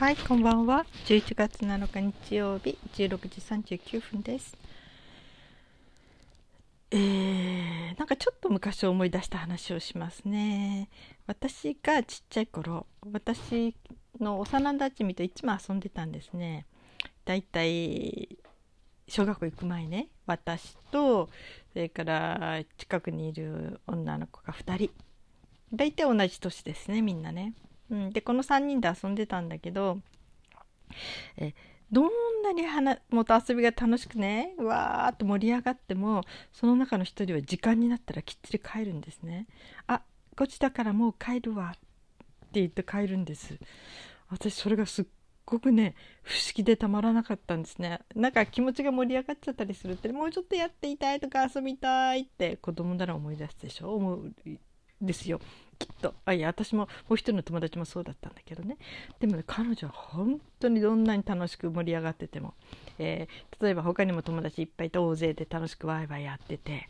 はい、こんばんは。11月7日日曜日、16時39分です。えー、なんかちょっと昔を思い出した話をしますね。私がちっちゃい頃、私の幼馴染といつも遊んでたんですね。だいたい小学校行く前ね、私と、それから近くにいる女の子が2人。だいたい同じ年ですね、みんなね。うん、でこの3人で遊んでたんだけどえどんなに元遊びが楽しくねわーっと盛り上がってもその中の一人は時間になったらきっちり帰るんですね。あこっちだからもう帰るわって言って帰るんです。私それがすっごくね不思議でたまらなかったんですねなんか気持ちが盛り上がっちゃったりするってもうちょっとやっていたいとか遊びたいって子供なら思い出すでしょ？思うですよきっと。あいや私ももう一人の友達もそうだったんだけどね。でもね彼女は本当にどんなに楽しく盛り上がってても、えー、例えば他にも友達いっぱいいて大勢で楽しくワイワイやってて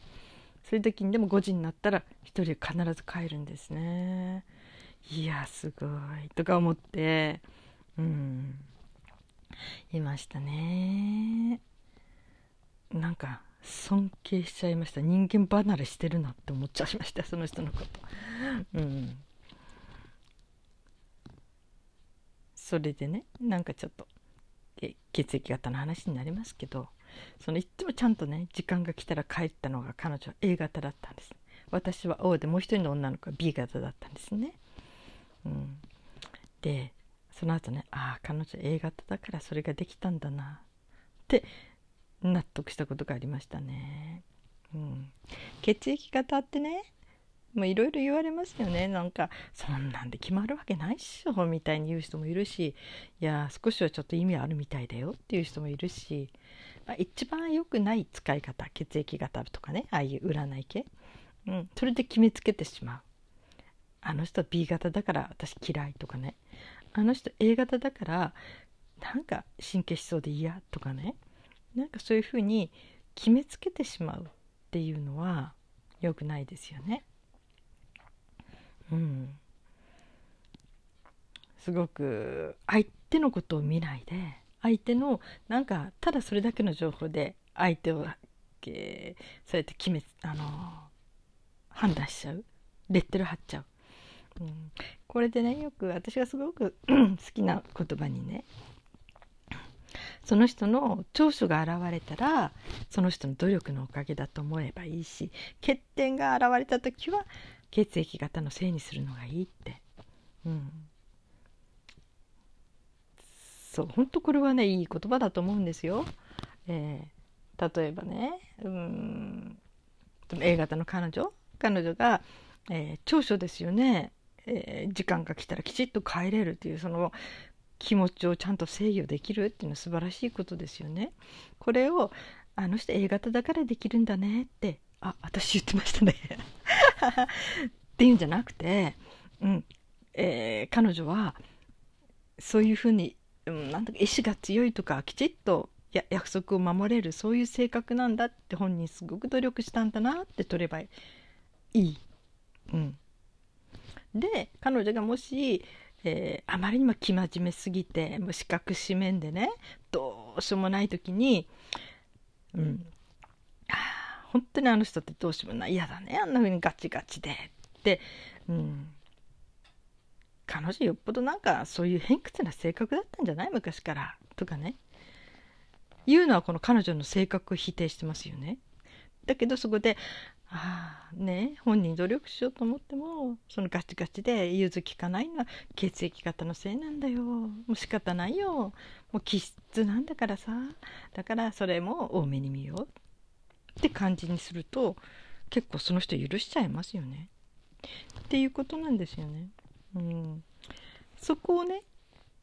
そういう時にでも5時になったら1人必ず帰るんですね。いやすごい。とか思って。うん。いましたね。なんか尊敬しちゃいました。人間離れしてるなって思っちゃいました。その人のこと。うん。それでねなんかちょっと血液型の話になりますけどそのいつもちゃんとね時間が来たら帰ったのが彼女は A 型だったんです。私は O でもう一人の女の子は B 型だったんですね、うん、でその後ねああ彼女 A 型だからそれができたんだな。って納得したことがありましたね。うん、血液型ってねいろいろ言われますよね。なんかそんなんで決まるわけないっしょみたいに言う人もいるしいや少しはちょっと意味あるみたいだよっていう人もいるし、まあ、一番良くない使い方血液型とかねああいう占い系、うん、それで決めつけてしまう。あの人 B 型だから私嫌いとかね。あの人 A 型だからなんか神経しそうで嫌とかね。なんかそういうふうに決めつけてしまうっていうのは良くないですよね。うん、すごく相手のことを見ないで相手のなんかただそれだけの情報で相手を、えー、そうやって決めあの判断しちゃう。レッテル貼っちゃう、うん、これでねよく私がすごく好きな言葉にねその人の長所が現れたらその人の努力のおかげだと思えばいいし欠点が現れた時は血液型のせいにするのがいいって。うんそう本当これはねいい言葉だと思うんですよ。えー、例えばねうん A 型の彼女？彼女が、えー、長所ですよね、えー、時間が来たらきちっと帰れるっていうその気持ちをちゃんと制御できるっていうのは素晴らしいことですよね。これをあの人 A 型だからできるんだねってあ私言ってましたね っていうんじゃなくて、うんえー、彼女はそういうふうに、うん、なんだか意志が強いとかきちっとや約束を守れるそういう性格なんだって本人すごく努力したんだなって取ればいい。うん、で彼女がもしえー、あまりにも生真面目すぎてもう四角四面でねどうしようもない時に、うん、本当にあの人ってどうしようもない嫌だねあんな風にガチガチでって、うん、彼女よっぽどなんかそういう偏屈な性格だったんじゃない？昔からとかね。言うのはこの彼女の性格を否定してますよね。だけどそこでああね本人努力しようと思ってもそのガチガチで融通きかないのは血液型のせいなんだよ。もう仕方ないよ。もう気質なんだからさ。だからそれも多めに見ようって感じにすると結構その人許しちゃいますよね。っていうことなんですよね。うん、そこをね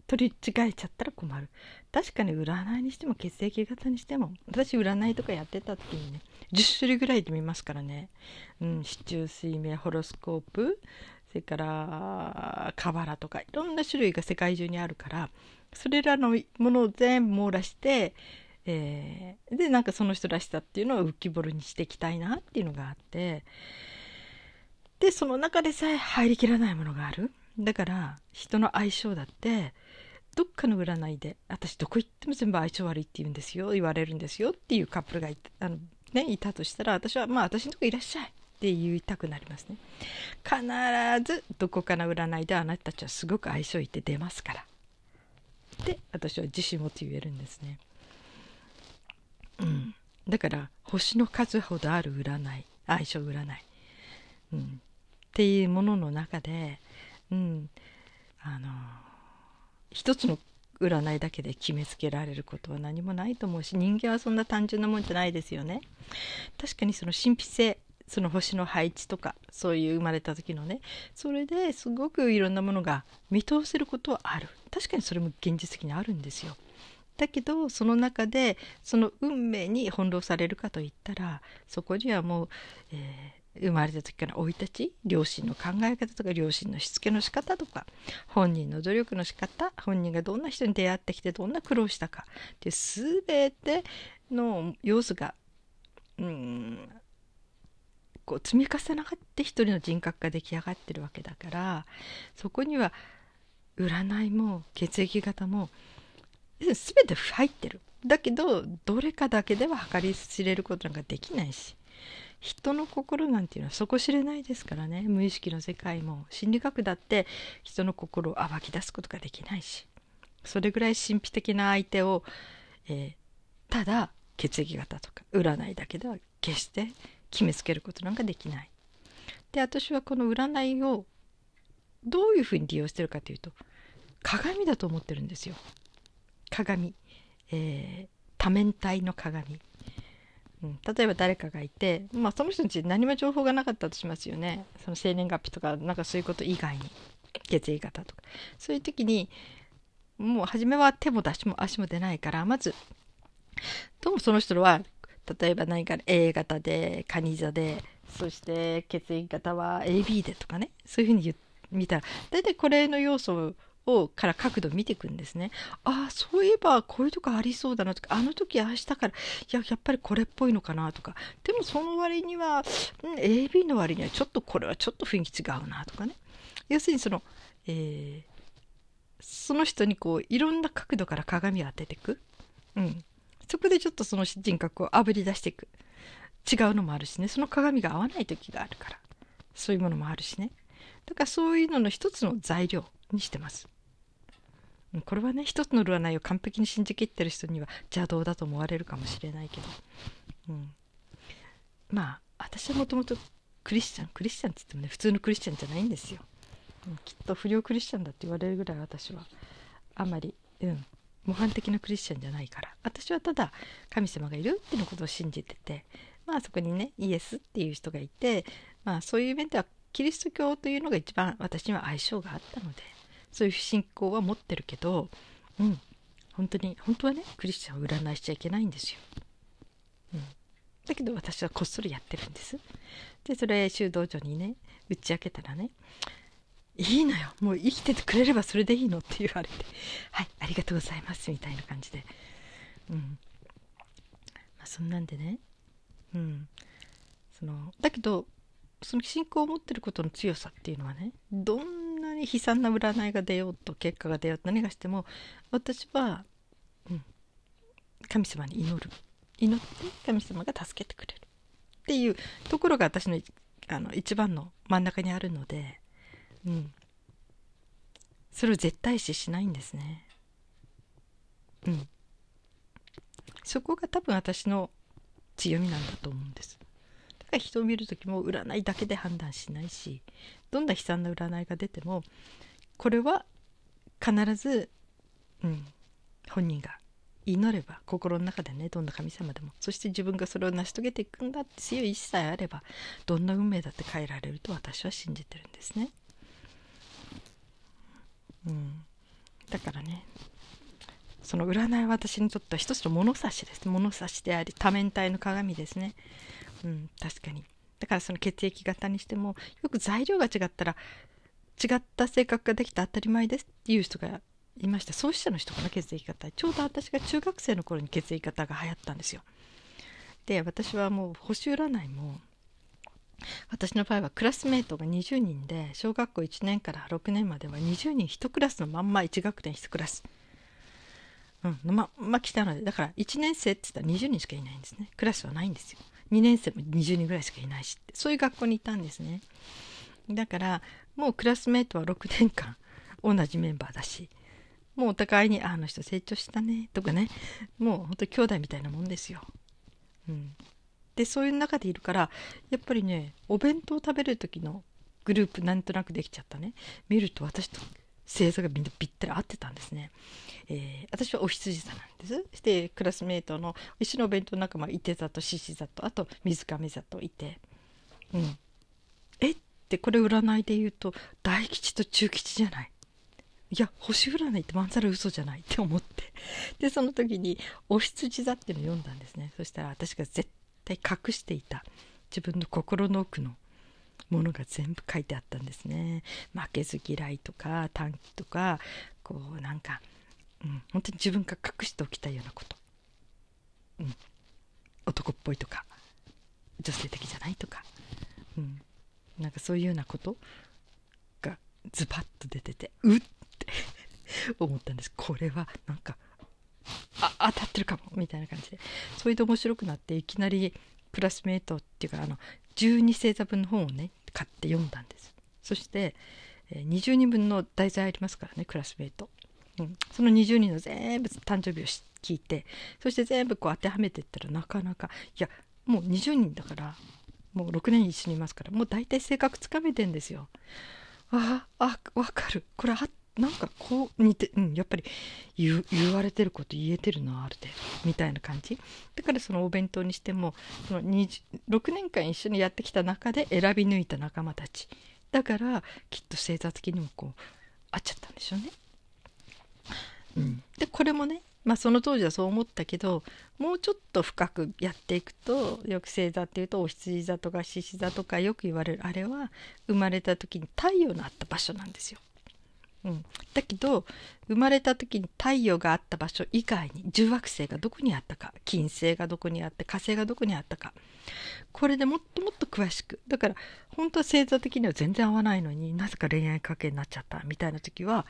取り違えちゃったら困る。確かに占いにしても血液型にしても私占いとかやってた時にね。10種類ぐらいで見ますからね、うん、市中水明ホロスコープそれからカバラとかいろんな種類が世界中にあるからそれらのものを全部網羅して、えー、でなんかその人らしさっていうのを浮き彫りにしていきたいなっていうのがあってでその中でさえ入りきらないものがある。だから人の相性だってどっかの占いで私どこ行っても全部相性悪いって言うんですよ言われるんですよっていうカップルがいあの、ね、いたとしたら私はまあ私のとこいらっしゃいって言いたくなりますね。必ずどこかの占いであなたたちはすごく相性いって出ますから。って私は自信持って言えるんですね。うん。だから星の数ほどある占い相性占い、うん、っていうものの中で、うん、あの一つの占いだけで決めつけられることは何もないと思うし人間はそんな単純なもんじゃないですよね。確かにその神秘性その星の配置とかそういう生まれた時のねそれですごくいろんなものが見通せることはある確かにそれも現実的にあるんですよ。だけどその中でその運命に翻弄されるかといったらそこにはもう、え、生まれた時から生い立ち両親の考え方とか両親のしつけの仕方とか本人の努力の仕方本人がどんな人に出会ってきてどんな苦労したかって全ての要素がうんこう積み重なって一人の人格が出来上がってるわけだからそこには占いも血液型も全て入ってる。だけどどれかだけでは計り知れることなんかできないし。人の心なんていうのは底知れないですからね無意識の世界も心理学だって人の心を暴き出すことができないしそれぐらい神秘的な相手を、えー、ただ血液型とか占いだけでは決して決めつけることなんかできない。で私はこの占いをどういうふうに利用してるかというと鏡だと思ってるんですよ。鏡、えー、多面体の鏡、例えば誰かがいて、まあ、その人たち何も情報がなかったとしますよね。その生年月日とかなんかそういうこと以外に血液型とか。そういう時にもう初めは手も足も足も出ないからまずどうもその人は例えば何か A 型でカニ座でそして血液型は AB でとかね。そういうふうに見たら大体これの要素をから角度見ていくんですね。ああ、そういえばこういうとこありそうだなとか、あの時ああしたから、いや、やっぱりこれっぽいのかなとか、でもその割には、うん、AB の割にはちょっとこれはちょっと雰囲気違うなとかね。要するにその、えー、その人にこう、いろんな角度から鏡を当てていく。うん。そこでちょっとその人格をあぶり出していく。違うのもあるしね。その鏡が合わない時があるから。そういうものもあるしね。だからそういうのの一つの材料にしてます。これはね一つの占いを完璧に信じきってる人には邪道だと思われるかもしれないけど、うん、まあ私はもともとクリスチャン。クリスチャンって言ってもね普通のクリスチャンじゃないんですよ、うん、きっと不良クリスチャンだって言われるぐらい私はあまり、うん、模範的なクリスチャンじゃないから。私はただ神様がいるっていうことを信じててまあそこにねイエスっていう人がいてまあそういう面ではキリスト教というのが一番私には相性があったのでそういう信仰は持ってるけど、うん、本当に本当はねクリスチャンを占いしちゃいけないんですよ。うん、だけど私はこっそりやってるんです。でそれ修道女にね打ち明けたらね「いいのよもう生きててくれればそれでいいの」って言われて「はいありがとうございます」みたいな感じで。うんまあ、そんなんでね、うん、そのだけどその信仰を持ってることの強さっていうのはねどんなに悲惨な占いが出ようと結果が出ようと何がしても私は、うん、神様に祈る祈って神様が助けてくれるっていうところが私のあの一番の真ん中にあるので、うん、それを絶対視しないんですね。うん、そこが多分私の強みなんだと思うんです。だから人を見る時も占いだけで判断しないしどんな悲惨な占いが出てもこれは必ず、うん、本人が祈れば心の中でねどんな神様でもそして自分がそれを成し遂げていくんだって強い意志さえあればどんな運命だって変えられると私は信じてるんですね。うん、だからねその占いは私にとっては一つの物差しです物差しであり多面体の鏡ですね。うん、確かに。だからその血液型にしてもよく材料が違ったら違った性格ができて当たり前ですっていう人がいました。創始者の人かな血液型。ちょうど私が中学生の頃に血液型が流行ったんですよ。で私はもう星占いも私の場合はクラスメートが20人で小学校1年から6年までは20人1クラスのまんま1学年1クラス。うん、ままあ来たのでだから1年生って言ったら20人しかいないんですね。クラスはないんですよ。2年生も20人ぐらいしかいないしってそういう学校にいたんですね。だからもうクラスメートは6年間同じメンバーだしもうお互いに「ああの人成長したね」とかね。もう本当に兄弟みたいなもんですよ。うん、でそういう中でいるからやっぱりねお弁当を食べる時のグループなんとなくできちゃったね。見ると私と星座がみんなぴったり合ってたんですね。えー、私はお羊座なんです。してクラスメートの一緒のお弁当仲間いて座と獅子座とあと水上座といて、うん、え？ってこれ占いで言うと大吉と中吉じゃない。いや星占いってまんざら嘘じゃないって思ってでその時に「お羊座」っていうのを読んだんですねそしたら私が絶対隠していた自分の心の奥のものが全部書いてあったんですね。負けず嫌いとか短期とかこうなんか、うん、本当に自分が隠しておきたいようなこと、うん、男っぽいとか女性的じゃないとか、うん、なんかそういうようなことがズバッと出ててうっって 思ったんです。これはなんかあ当たってるかもみたいな感じで。それで面白くなっていきなりクラスメートっていうかあの12星座分の本をね買って読んだんです。そして、えー、20人分の題材ありますからねクラスメート、うん、その20人の全部誕生日を聞いてそして全部こう当てはめていったらなかなかいやもう20人だからもう6年一緒にいますからもう大体性格つかめてんですよ。ああ分かる。これあなんかこう似て、うん、やっぱり言われてること言えてるなある程度みたいな感じだからそのお弁当にしてもその6年間一緒にやってきた中で選び抜いた仲間たちだからきっと星座的にもこう合っちゃったんでしょうね。うん、でこれもねまあその当時はそう思ったけどもうちょっと深くやっていくとよく星座っていうとお羊座とか獅子座とかよく言われるあれは生まれた時に太陽のあった場所なんですよ。うん、だけど生まれた時に太陽があった場所以外に重惑星がどこにあったか金星がどこにあって火星がどこにあったかこれでもっともっと詳しくだから本当は星座的には全然合わないのになぜか恋愛関係になっちゃったみたいな時は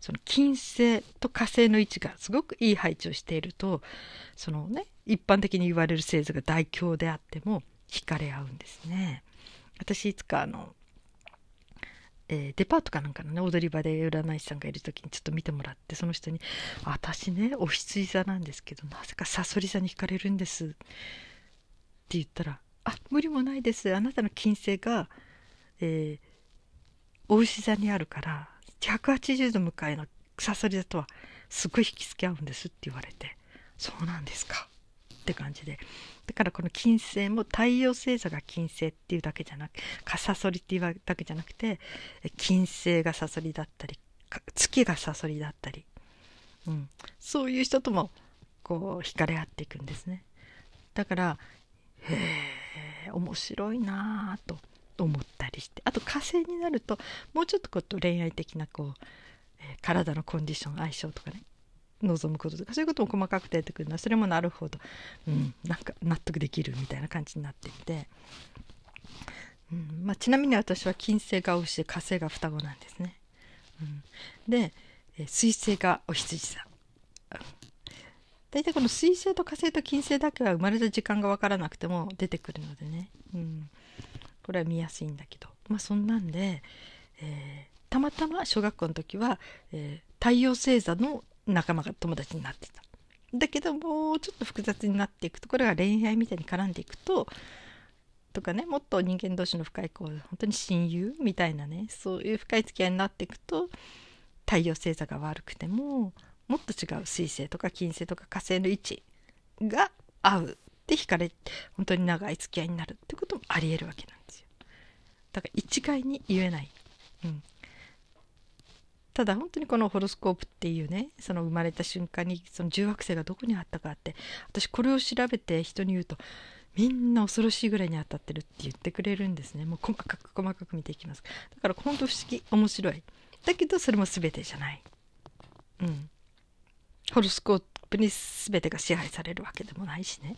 その金星と火星の位置がすごくいい配置をしているとそのね一般的に言われる星座が大凶であっても惹かれ合うんですね。私いつかあのえー、デパートかなんかのね踊り場で占い師さんがいる時にちょっと見てもらってその人に「私ねお羊座なんですけどなぜかさそり座に惹かれるんです」って言ったら「あ無理もないです。あなたの金星が、えー、お牛座にあるから180度向かいのさそり座とはすごい引き付け合うんです」って言われて「そうなんですか」って感じで。だからこの金星も太陽星座が金星っていうだけじゃなくかさそりっていうだけじゃなくて金星がさそりだったり月がさそりだったり、うん、そういう人ともこう惹かれ合っていくんですね。だからへえ面白いなぁと思ったりして。あと火星になるともうちょっとこう恋愛的なこう、体のコンディション相性とかね望むこととかそういうことも細かく出てくるのはそれもなるほど、うん、なんか納得できるみたいな感じになっていて、うんまあ、ちなみに私は金星が牛で火星が双子なんですね。うん、で水星がお羊座。大体この水星と火星と金星だけは生まれた時間が分からなくても出てくるのでね、うん、これは見やすいんだけど。まあそんなんで、えー、たまたま小学校の時は、えー、太陽星座の仲間が友達になってた。だけどもうちょっと複雑になっていくとこれが恋愛みたいに絡んでいくととかねもっと人間同士の深いこう本当に親友みたいなねそういう深い付き合いになっていくと太陽星座が悪くてももっと違う水星とか金星とか火星の位置が合うって惹かれ本当に長い付き合いになるってこともありえるわけなんですよ。だから一概に言えない、うん、ただ本当にこのホロスコープっていうねその生まれた瞬間にその重惑星がどこにあったかって私これを調べて人に言うとみんな恐ろしいぐらいに当たってるって言ってくれるんですね。もう細かく細かく見ていきます。だから本当不思議面白い。だけどそれも全てじゃない。うん。ホロスコープに全てが支配されるわけでもないしね。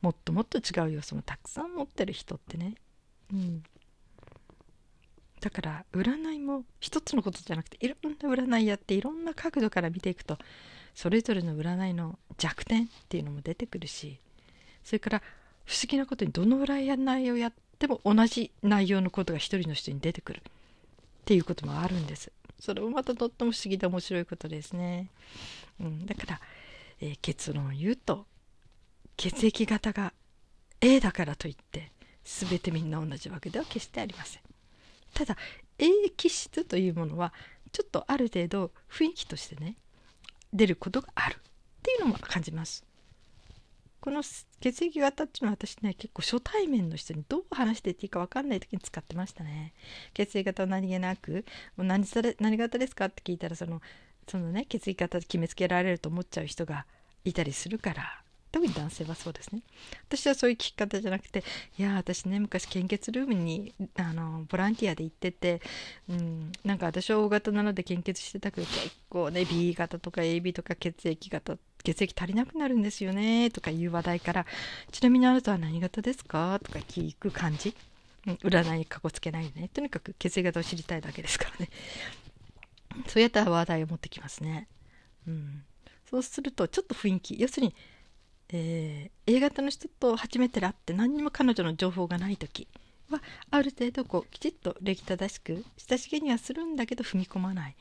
もっともっと違う要素もたくさん持ってる人ってね。うん。だから占いも一つのことじゃなくていろんな占いやっていろんな角度から見ていくとそれぞれの占いの弱点っていうのも出てくるしそれから不思議なことにどの占いをやっても同じ内容のことが一人の人に出てくるっていうこともあるんです。それもまたとっても不思議で面白いことですね、うん、だから、えー、結論を言うと血液型が A だからといって全てみんな同じわけでは決してありません。ただ A 気質というものはちょっとある程度雰囲気としてね出ることがあるっていうのも感じます。この血液型っていうのは私ね結構初対面の人にどう話していっていいか分かんない時に使ってましたね。血液型は何気なくもう何何型ですかって聞いたらそのそのね血液型で決めつけられると思っちゃう人がいたりするから。特に男性はそうですね。私はそういう聞き方じゃなくていや私ね昔献血ルームにあのボランティアで行ってて、うん、なんか私は O 型なので献血してたけど結構ね B 型とか AB とか血液型血液足りなくなるんですよねとかいう話題からちなみにあなたは何型ですか？とか聞く感じ、うん、占いにかこつけないでね。とにかく血液型を知りたいだけですからね。そうやった話題を持ってきますね、うん、そうするとちょっと雰囲気。要するにえ、A 型の人と初めて会って何にも彼女の情報がない時はある程度こうきちっと礼儀正しく親しげにはするんだけど踏み込まない。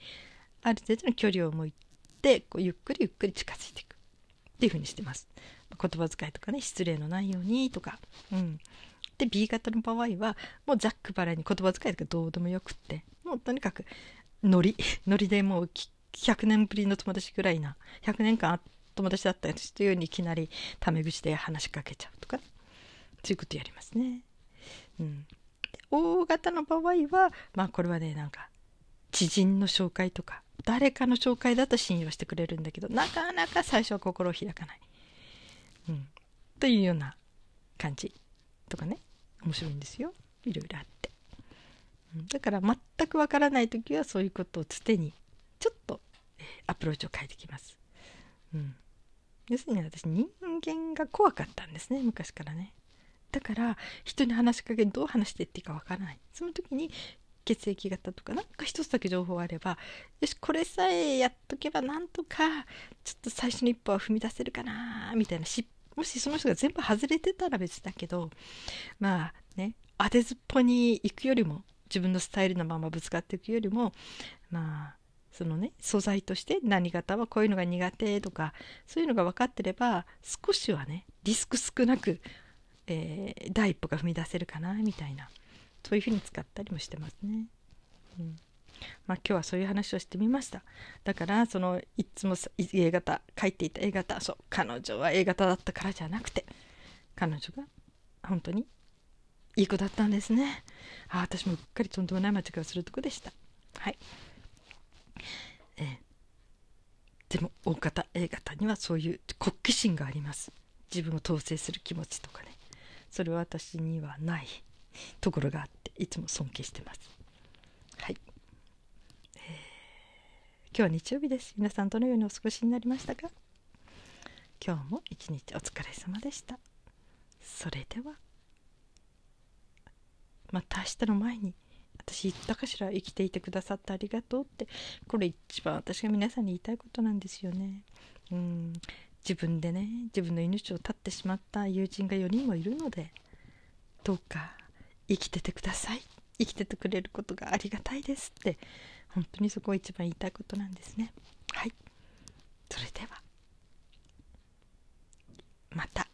ある程度の距離を向いてこうゆっくりゆっくり近づいていく。っていうふうにしてます。言葉遣いとかね失礼のないようにとか。うん。で B 型の場合はもうざっくばらに言葉遣いとかどうでもよくって。もうとにかくノリ。ノリでもう100年ぶりの友達ぐらいな。100年間会って友達だったりしていうにいきなりタメ口で話しかけちゃうとか、そういうことやりますね。うん。大型の場合は、まあこれはね、なんか、知人の紹介とか、誰かの紹介だと信用してくれるんだけど、なかなか最初は心を開かない。うん。というような感じとかね、面白いんですよ。いろいろあって。うん、だから全くわからない時はそういうことをつてに、ちょっと、アプローチを変えてきます。うん。要するに私人間が怖かったんですね昔からね。だから人に話しかけどう話してっていいかわからない。その時に血液型とかなんか一つだけ情報あればよしこれさえやっとけばなんとかちょっと最初の一歩は踏み出せるかなみたいな。しもしその人が全部外れてたら別だけどまあね当てずっぽに行くよりも自分のスタイルのままぶつかっていくよりもまあそのね素材として何型はこういうのが苦手とかそういうのが分かってれば少しはねリスク少なく、えー、第一歩が踏み出せるかなみたいな。そういうふうに使ったりもしてますね。うん。まあ、今日はそういう話をしてみました。だからそのいつも A 型書いていた A 型そう彼女は A 型だったからじゃなくて彼女が本当にいい子だったんですね。ああ私もうっかりとんでもない間違いをするとこでした。はい。えー、でも大型 A 型にはそういう国旗心があります。自分を統制する気持ちとかね。それは私にはないところがあっていつも尊敬してます。はい、えー、今日は日曜日です。皆さんどのようにお過ごしになりましたか？今日も一日お疲れ様でした。それではまた明日の前に。私言ったかしら生きていてくださってありがとうってこれ一番私が皆さんに言いたいことなんですよね。うん自分でね自分の命を絶ってしまった友人が4人もいるのでどうか生きててください生きててくれることがありがたいですって本当にそこ一番言いたいことなんですね。はいそれではまた